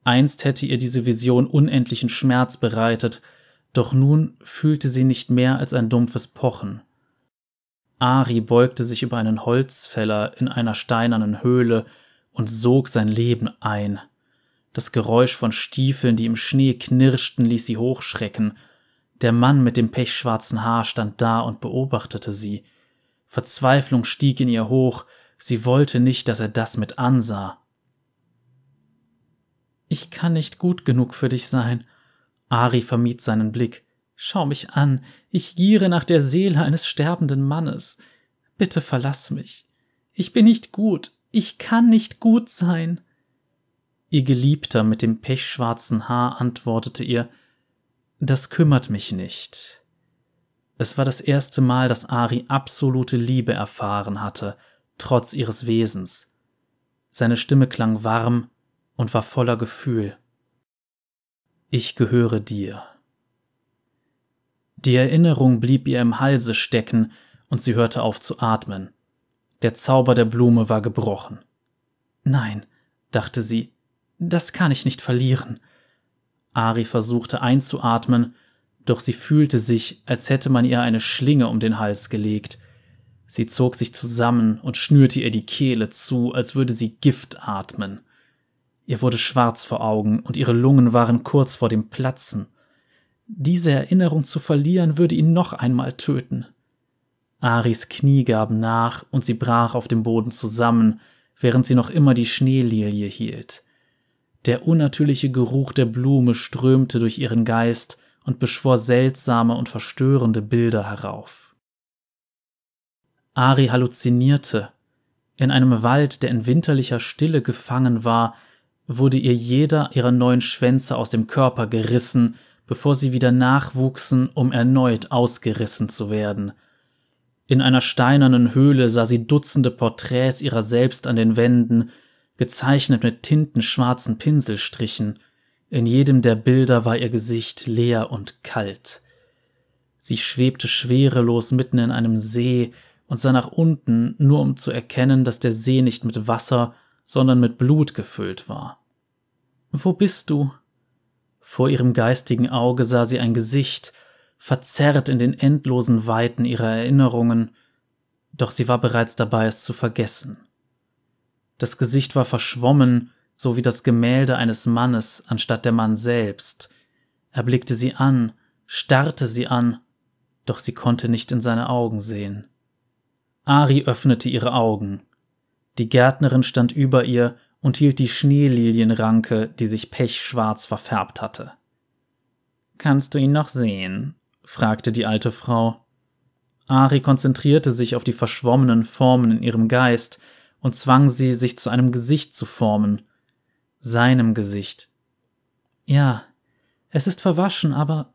Einst hätte ihr diese Vision unendlichen Schmerz bereitet, doch nun fühlte sie nicht mehr als ein dumpfes Pochen. Ari beugte sich über einen Holzfäller in einer steinernen Höhle und sog sein Leben ein. Das Geräusch von Stiefeln, die im Schnee knirschten, ließ sie hochschrecken. Der Mann mit dem pechschwarzen Haar stand da und beobachtete sie. Verzweiflung stieg in ihr hoch, sie wollte nicht, dass er das mit ansah. Ich kann nicht gut genug für dich sein, Ari vermied seinen Blick. Schau mich an, ich giere nach der Seele eines sterbenden Mannes. Bitte verlass mich. Ich bin nicht gut, ich kann nicht gut sein. Ihr Geliebter mit dem pechschwarzen Haar antwortete ihr Das kümmert mich nicht. Es war das erste Mal, dass Ari absolute Liebe erfahren hatte, trotz ihres Wesens. Seine Stimme klang warm und war voller Gefühl. Ich gehöre dir. Die Erinnerung blieb ihr im Halse stecken, und sie hörte auf zu atmen. Der Zauber der Blume war gebrochen. Nein, dachte sie, das kann ich nicht verlieren. Ari versuchte einzuatmen, doch sie fühlte sich, als hätte man ihr eine Schlinge um den Hals gelegt. Sie zog sich zusammen und schnürte ihr die Kehle zu, als würde sie Gift atmen. Ihr wurde schwarz vor Augen und ihre Lungen waren kurz vor dem Platzen. Diese Erinnerung zu verlieren würde ihn noch einmal töten. Aris Knie gaben nach und sie brach auf dem Boden zusammen, während sie noch immer die Schneelilie hielt. Der unnatürliche Geruch der Blume strömte durch ihren Geist und beschwor seltsame und verstörende Bilder herauf. Ari halluzinierte. In einem Wald, der in winterlicher Stille gefangen war, wurde ihr jeder ihrer neun Schwänze aus dem Körper gerissen, bevor sie wieder nachwuchsen, um erneut ausgerissen zu werden. In einer steinernen Höhle sah sie Dutzende Porträts ihrer selbst an den Wänden, gezeichnet mit tintenschwarzen Pinselstrichen. In jedem der Bilder war ihr Gesicht leer und kalt. Sie schwebte schwerelos mitten in einem See und sah nach unten, nur um zu erkennen, dass der See nicht mit Wasser, sondern mit Blut gefüllt war. Wo bist du? Vor ihrem geistigen Auge sah sie ein Gesicht, verzerrt in den endlosen Weiten ihrer Erinnerungen, doch sie war bereits dabei, es zu vergessen. Das Gesicht war verschwommen, so wie das Gemälde eines Mannes anstatt der Mann selbst. Er blickte sie an, starrte sie an, doch sie konnte nicht in seine Augen sehen. Ari öffnete ihre Augen. Die Gärtnerin stand über ihr und hielt die Schneelilienranke, die sich pechschwarz verfärbt hatte. Kannst du ihn noch sehen? fragte die alte Frau. Ari konzentrierte sich auf die verschwommenen Formen in ihrem Geist und zwang sie, sich zu einem Gesicht zu formen. Seinem Gesicht. Ja, es ist verwaschen, aber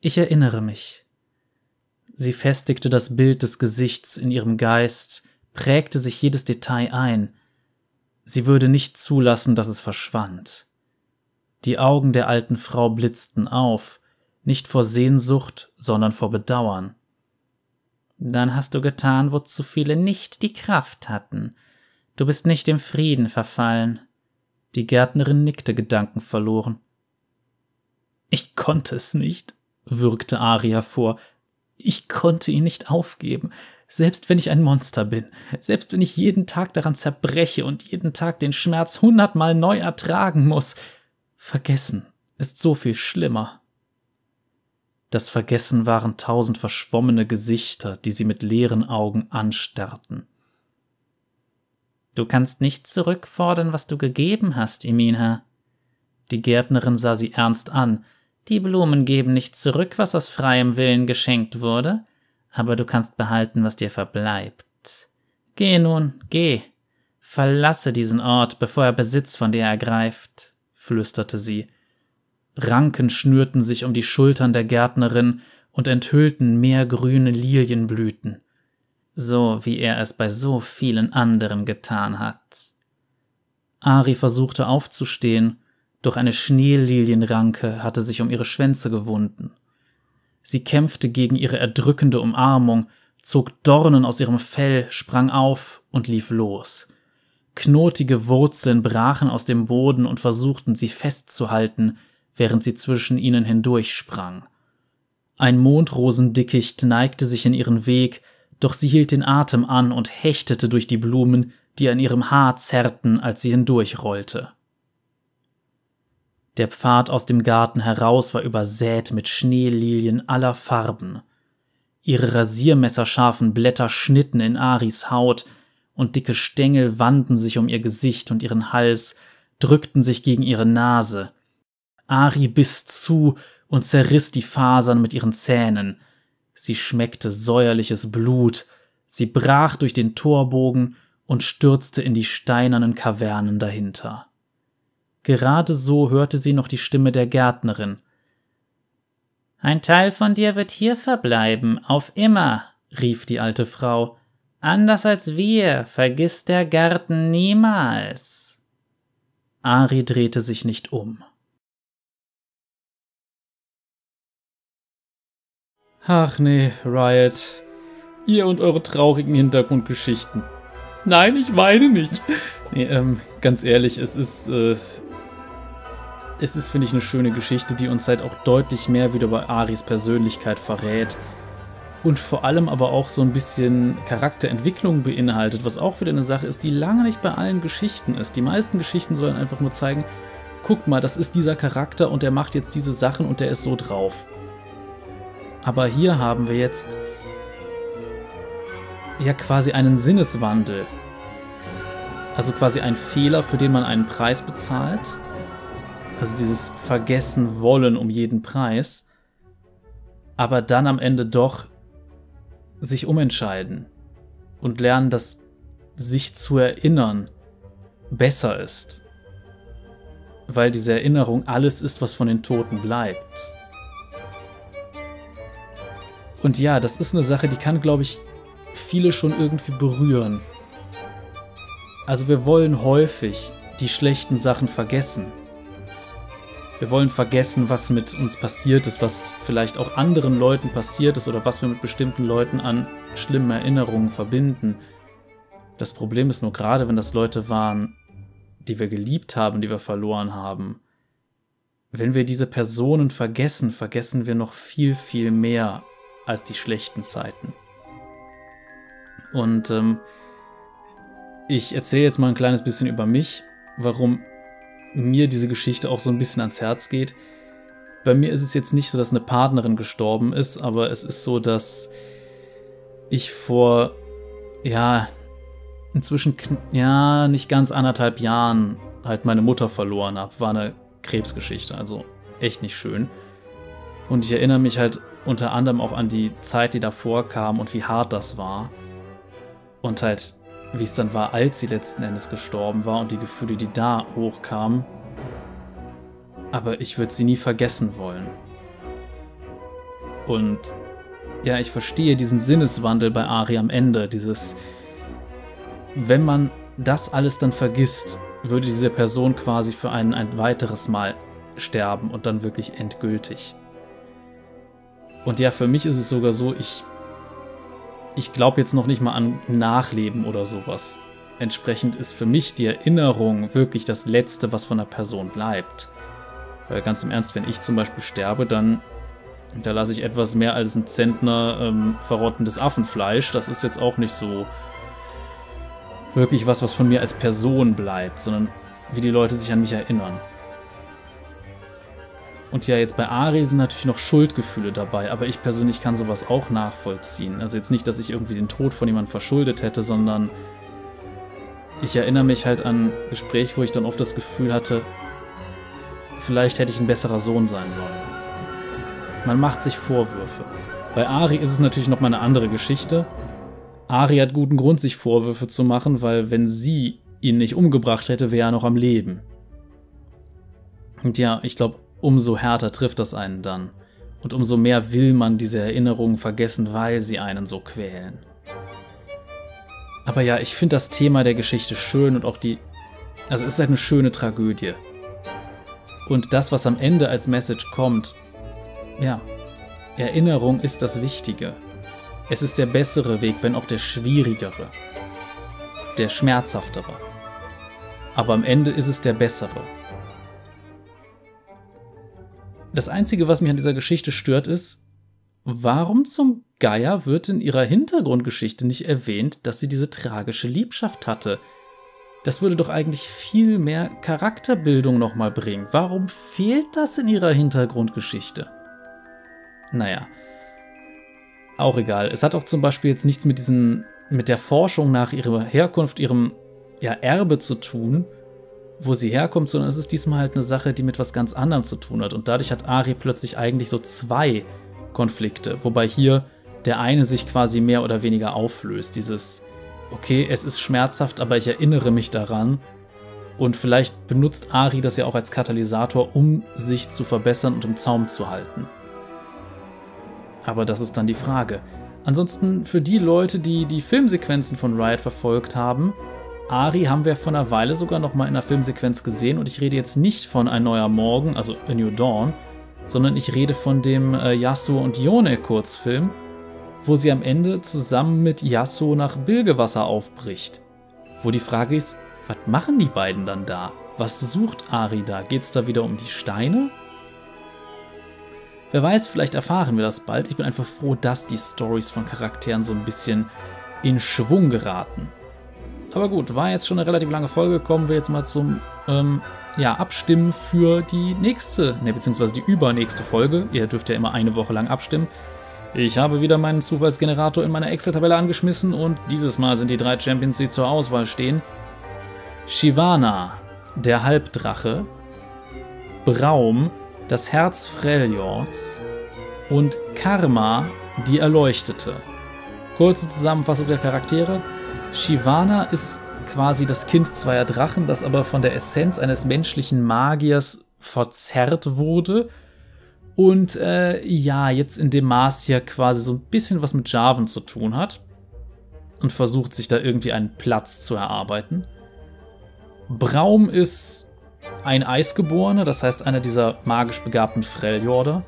ich erinnere mich. Sie festigte das Bild des Gesichts in ihrem Geist, prägte sich jedes Detail ein. Sie würde nicht zulassen, dass es verschwand. Die Augen der alten Frau blitzten auf, nicht vor Sehnsucht, sondern vor Bedauern. Dann hast du getan, wozu viele nicht die Kraft hatten. Du bist nicht dem Frieden verfallen. Die Gärtnerin nickte gedankenverloren. Ich konnte es nicht, würgte Aria vor. Ich konnte ihn nicht aufgeben, selbst wenn ich ein Monster bin, selbst wenn ich jeden Tag daran zerbreche und jeden Tag den Schmerz hundertmal neu ertragen muss. Vergessen ist so viel schlimmer. Das Vergessen waren tausend verschwommene Gesichter, die sie mit leeren Augen anstarrten. Du kannst nicht zurückfordern, was du gegeben hast, Iminha. Die Gärtnerin sah sie ernst an. Die Blumen geben nicht zurück, was aus freiem Willen geschenkt wurde, aber du kannst behalten, was dir verbleibt. Geh nun, geh. Verlasse diesen Ort, bevor er Besitz von dir ergreift, flüsterte sie. Ranken schnürten sich um die Schultern der Gärtnerin und enthüllten mehr grüne Lilienblüten so wie er es bei so vielen anderen getan hat. Ari versuchte aufzustehen, doch eine Schneelilienranke hatte sich um ihre Schwänze gewunden. Sie kämpfte gegen ihre erdrückende Umarmung, zog Dornen aus ihrem Fell, sprang auf und lief los. Knotige Wurzeln brachen aus dem Boden und versuchten sie festzuhalten, während sie zwischen ihnen hindurchsprang. Ein Mondrosendickicht neigte sich in ihren Weg, doch sie hielt den Atem an und hechtete durch die Blumen, die an ihrem Haar zerrten, als sie hindurchrollte. Der Pfad aus dem Garten heraus war übersät mit Schneelilien aller Farben. Ihre rasiermesserscharfen Blätter schnitten in Aris Haut, und dicke Stängel wanden sich um ihr Gesicht und ihren Hals, drückten sich gegen ihre Nase. Ari biss zu und zerriss die Fasern mit ihren Zähnen, sie schmeckte säuerliches Blut, sie brach durch den Torbogen und stürzte in die steinernen Kavernen dahinter. Gerade so hörte sie noch die Stimme der Gärtnerin. Ein Teil von dir wird hier verbleiben, auf immer, rief die alte Frau. Anders als wir vergisst der Garten niemals. Ari drehte sich nicht um. Ach nee, Riot. Ihr und eure traurigen Hintergrundgeschichten. Nein, ich weine nicht. [laughs] Nee, ähm, ganz ehrlich, es ist, äh, es ist, finde ich, eine schöne Geschichte, die uns halt auch deutlich mehr wieder über Aris Persönlichkeit verrät. Und vor allem aber auch so ein bisschen Charakterentwicklung beinhaltet, was auch wieder eine Sache ist, die lange nicht bei allen Geschichten ist. Die meisten Geschichten sollen einfach nur zeigen, guck mal, das ist dieser Charakter und der macht jetzt diese Sachen und der ist so drauf. Aber hier haben wir jetzt ja quasi einen Sinneswandel. Also quasi ein Fehler, für den man einen Preis bezahlt. Also dieses Vergessen wollen um jeden Preis. Aber dann am Ende doch sich umentscheiden und lernen, dass sich zu erinnern besser ist. Weil diese Erinnerung alles ist, was von den Toten bleibt. Und ja, das ist eine Sache, die kann, glaube ich, viele schon irgendwie berühren. Also wir wollen häufig die schlechten Sachen vergessen. Wir wollen vergessen, was mit uns passiert ist, was vielleicht auch anderen Leuten passiert ist oder was wir mit bestimmten Leuten an schlimmen Erinnerungen verbinden. Das Problem ist nur gerade, wenn das Leute waren, die wir geliebt haben, die wir verloren haben. Wenn wir diese Personen vergessen, vergessen wir noch viel, viel mehr als die schlechten Zeiten. Und ähm, ich erzähle jetzt mal ein kleines bisschen über mich, warum mir diese Geschichte auch so ein bisschen ans Herz geht. Bei mir ist es jetzt nicht so, dass eine Partnerin gestorben ist, aber es ist so, dass ich vor, ja, inzwischen, ja, nicht ganz anderthalb Jahren halt meine Mutter verloren habe. War eine Krebsgeschichte, also echt nicht schön. Und ich erinnere mich halt unter anderem auch an die Zeit, die davor kam und wie hart das war. Und halt, wie es dann war, als sie letzten Endes gestorben war und die Gefühle, die da hochkamen. Aber ich würde sie nie vergessen wollen. Und ja, ich verstehe diesen Sinneswandel bei Ari am Ende. Dieses, wenn man das alles dann vergisst, würde diese Person quasi für einen ein weiteres Mal sterben und dann wirklich endgültig. Und ja, für mich ist es sogar so, ich, ich glaube jetzt noch nicht mal an Nachleben oder sowas. Entsprechend ist für mich die Erinnerung wirklich das Letzte, was von der Person bleibt. Weil ganz im Ernst, wenn ich zum Beispiel sterbe, dann da lasse ich etwas mehr als ein Zentner ähm, verrottendes Affenfleisch. Das ist jetzt auch nicht so wirklich was, was von mir als Person bleibt, sondern wie die Leute sich an mich erinnern. Und ja, jetzt bei Ari sind natürlich noch Schuldgefühle dabei, aber ich persönlich kann sowas auch nachvollziehen. Also jetzt nicht, dass ich irgendwie den Tod von jemandem verschuldet hätte, sondern ich erinnere mich halt an Gespräche, wo ich dann oft das Gefühl hatte, vielleicht hätte ich ein besserer Sohn sein sollen. Man macht sich Vorwürfe. Bei Ari ist es natürlich nochmal eine andere Geschichte. Ari hat guten Grund, sich Vorwürfe zu machen, weil wenn sie ihn nicht umgebracht hätte, wäre er noch am Leben. Und ja, ich glaube, umso härter trifft das einen dann. Und umso mehr will man diese Erinnerungen vergessen, weil sie einen so quälen. Aber ja, ich finde das Thema der Geschichte schön und auch die. Also es ist halt eine schöne Tragödie. Und das, was am Ende als Message kommt, ja, Erinnerung ist das Wichtige. Es ist der bessere Weg, wenn auch der schwierigere, der schmerzhaftere. Aber am Ende ist es der bessere. Das Einzige, was mich an dieser Geschichte stört, ist, warum zum Geier wird in ihrer Hintergrundgeschichte nicht erwähnt, dass sie diese tragische Liebschaft hatte? Das würde doch eigentlich viel mehr Charakterbildung nochmal bringen. Warum fehlt das in ihrer Hintergrundgeschichte? Naja. Auch egal. Es hat auch zum Beispiel jetzt nichts mit diesen, mit der Forschung nach ihrer Herkunft, ihrem ja, Erbe zu tun, wo sie herkommt, sondern es ist diesmal halt eine Sache, die mit was ganz anderem zu tun hat. Und dadurch hat Ari plötzlich eigentlich so zwei Konflikte, wobei hier der eine sich quasi mehr oder weniger auflöst. Dieses, okay, es ist schmerzhaft, aber ich erinnere mich daran. Und vielleicht benutzt Ari das ja auch als Katalysator, um sich zu verbessern und im Zaum zu halten. Aber das ist dann die Frage. Ansonsten für die Leute, die die Filmsequenzen von Riot verfolgt haben, Ari haben wir vor einer Weile sogar noch mal in einer Filmsequenz gesehen und ich rede jetzt nicht von Ein neuer Morgen, also A New Dawn, sondern ich rede von dem äh, Yasuo und Yone Kurzfilm, wo sie am Ende zusammen mit Yasuo nach Bilgewasser aufbricht. Wo die Frage ist, was machen die beiden dann da? Was sucht Ari da? Geht es da wieder um die Steine? Wer weiß, vielleicht erfahren wir das bald. Ich bin einfach froh, dass die Stories von Charakteren so ein bisschen in Schwung geraten. Aber gut, war jetzt schon eine relativ lange Folge. Kommen wir jetzt mal zum ähm, ja, Abstimmen für die nächste, ne, beziehungsweise die übernächste Folge. Ihr dürft ja immer eine Woche lang abstimmen. Ich habe wieder meinen Zufallsgenerator in meiner Excel-Tabelle angeschmissen und dieses Mal sind die drei Champions, die zur Auswahl stehen. Shivana, der Halbdrache. Braum, das Herz Freljords und Karma, die Erleuchtete. Kurze Zusammenfassung der Charaktere. Shivana ist quasi das Kind zweier Drachen, das aber von der Essenz eines menschlichen Magiers verzerrt wurde. Und äh, ja, jetzt in dem Maß hier quasi so ein bisschen was mit Javan zu tun hat. Und versucht sich da irgendwie einen Platz zu erarbeiten. Braum ist ein Eisgeborener, das heißt einer dieser magisch begabten Freljorder.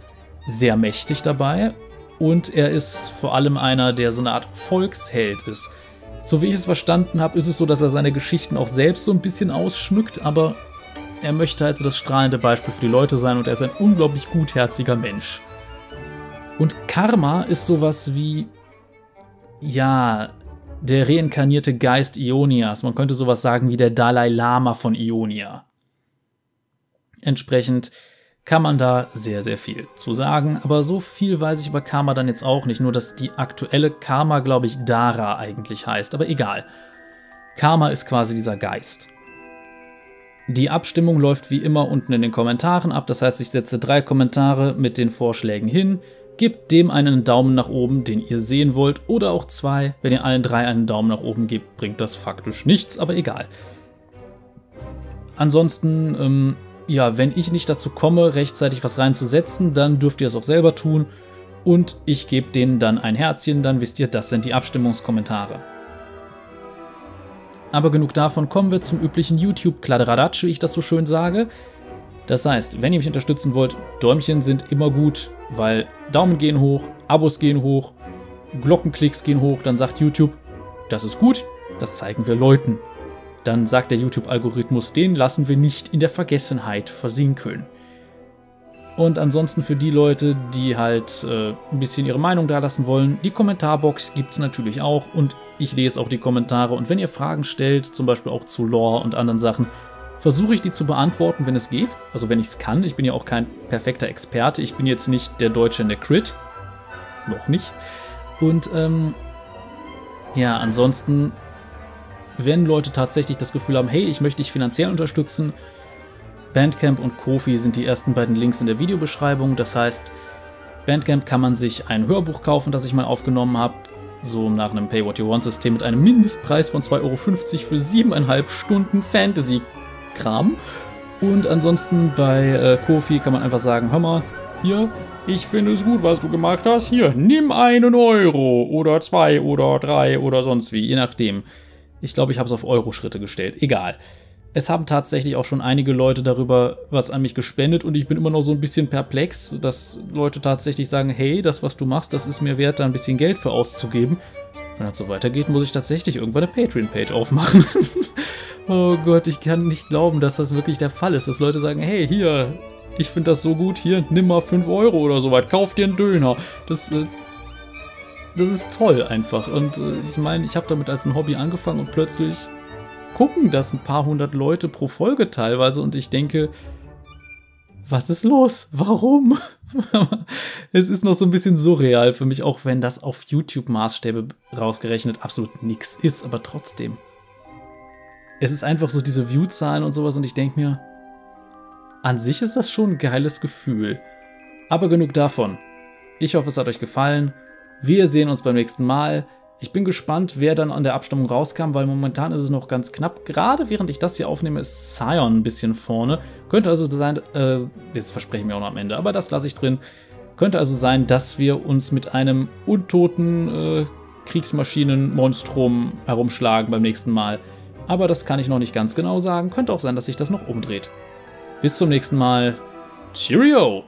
Sehr mächtig dabei. Und er ist vor allem einer, der so eine Art Volksheld ist so wie ich es verstanden habe, ist es so, dass er seine Geschichten auch selbst so ein bisschen ausschmückt, aber er möchte halt so das strahlende Beispiel für die Leute sein und er ist ein unglaublich gutherziger Mensch. Und Karma ist sowas wie, ja, der reinkarnierte Geist Ionias. Man könnte sowas sagen wie der Dalai Lama von Ionia. Entsprechend kann man da sehr, sehr viel zu sagen. Aber so viel weiß ich über Karma dann jetzt auch nicht. Nur, dass die aktuelle Karma, glaube ich, Dara eigentlich heißt. Aber egal. Karma ist quasi dieser Geist. Die Abstimmung läuft wie immer unten in den Kommentaren ab. Das heißt, ich setze drei Kommentare mit den Vorschlägen hin. Gebt dem einen Daumen nach oben, den ihr sehen wollt, oder auch zwei. Wenn ihr allen drei einen Daumen nach oben gebt, bringt das faktisch nichts, aber egal. Ansonsten ähm, ja, wenn ich nicht dazu komme, rechtzeitig was reinzusetzen, dann dürft ihr es auch selber tun. Und ich gebe denen dann ein Herzchen, dann wisst ihr, das sind die Abstimmungskommentare. Aber genug davon, kommen wir zum üblichen YouTube-Kladderadatsch, wie ich das so schön sage. Das heißt, wenn ihr mich unterstützen wollt, Däumchen sind immer gut, weil Daumen gehen hoch, Abos gehen hoch, Glockenklicks gehen hoch, dann sagt YouTube, das ist gut, das zeigen wir Leuten dann sagt der YouTube-Algorithmus, den lassen wir nicht in der Vergessenheit versinken. Und ansonsten für die Leute, die halt äh, ein bisschen ihre Meinung dalassen wollen, die Kommentarbox gibt es natürlich auch und ich lese auch die Kommentare. Und wenn ihr Fragen stellt, zum Beispiel auch zu Lore und anderen Sachen, versuche ich die zu beantworten, wenn es geht. Also wenn ich es kann. Ich bin ja auch kein perfekter Experte. Ich bin jetzt nicht der Deutsche in der Crit. Noch nicht. Und ähm, ja, ansonsten, wenn Leute tatsächlich das Gefühl haben, hey, ich möchte dich finanziell unterstützen, Bandcamp und Kofi sind die ersten beiden Links in der Videobeschreibung. Das heißt, Bandcamp kann man sich ein Hörbuch kaufen, das ich mal aufgenommen habe, so nach einem Pay What You Want System mit einem Mindestpreis von 2,50 Euro für siebeneinhalb Stunden Fantasy-Kram. Und ansonsten bei äh, Kofi kann man einfach sagen, hör mal, hier, ich finde es gut, was du gemacht hast. Hier, nimm einen Euro oder zwei oder drei oder sonst wie, je nachdem. Ich glaube, ich habe es auf Euro-Schritte gestellt. Egal es haben tatsächlich auch schon einige Leute darüber was an mich gespendet und ich bin immer noch so ein bisschen perplex, dass Leute tatsächlich sagen, hey, das, was du machst, das ist mir wert, da ein bisschen Geld für auszugeben. Wenn das so weitergeht, muss ich tatsächlich irgendwann eine Patreon-Page aufmachen. [laughs] oh Gott, ich kann nicht glauben, dass das wirklich der Fall ist, dass Leute sagen, hey, hier, ich finde das so gut, hier, nimm mal 5 Euro oder so weit, kauf dir einen Döner. Das, äh, das ist toll einfach. Und äh, ich meine, ich habe damit als ein Hobby angefangen und plötzlich gucken das ein paar hundert Leute pro Folge teilweise und ich denke, was ist los? Warum? [laughs] es ist noch so ein bisschen surreal für mich, auch wenn das auf YouTube-Maßstäbe rausgerechnet absolut nichts ist, aber trotzdem. Es ist einfach so diese View-Zahlen und sowas und ich denke mir, an sich ist das schon ein geiles Gefühl. Aber genug davon. Ich hoffe, es hat euch gefallen. Wir sehen uns beim nächsten Mal. Ich bin gespannt, wer dann an der Abstimmung rauskam, weil momentan ist es noch ganz knapp. Gerade während ich das hier aufnehme, ist Sion ein bisschen vorne. Könnte also sein, äh, jetzt verspreche ich mir auch noch am Ende, aber das lasse ich drin. Könnte also sein, dass wir uns mit einem untoten äh, Kriegsmaschinen-Monstrum herumschlagen beim nächsten Mal. Aber das kann ich noch nicht ganz genau sagen. Könnte auch sein, dass sich das noch umdreht. Bis zum nächsten Mal. Cheerio!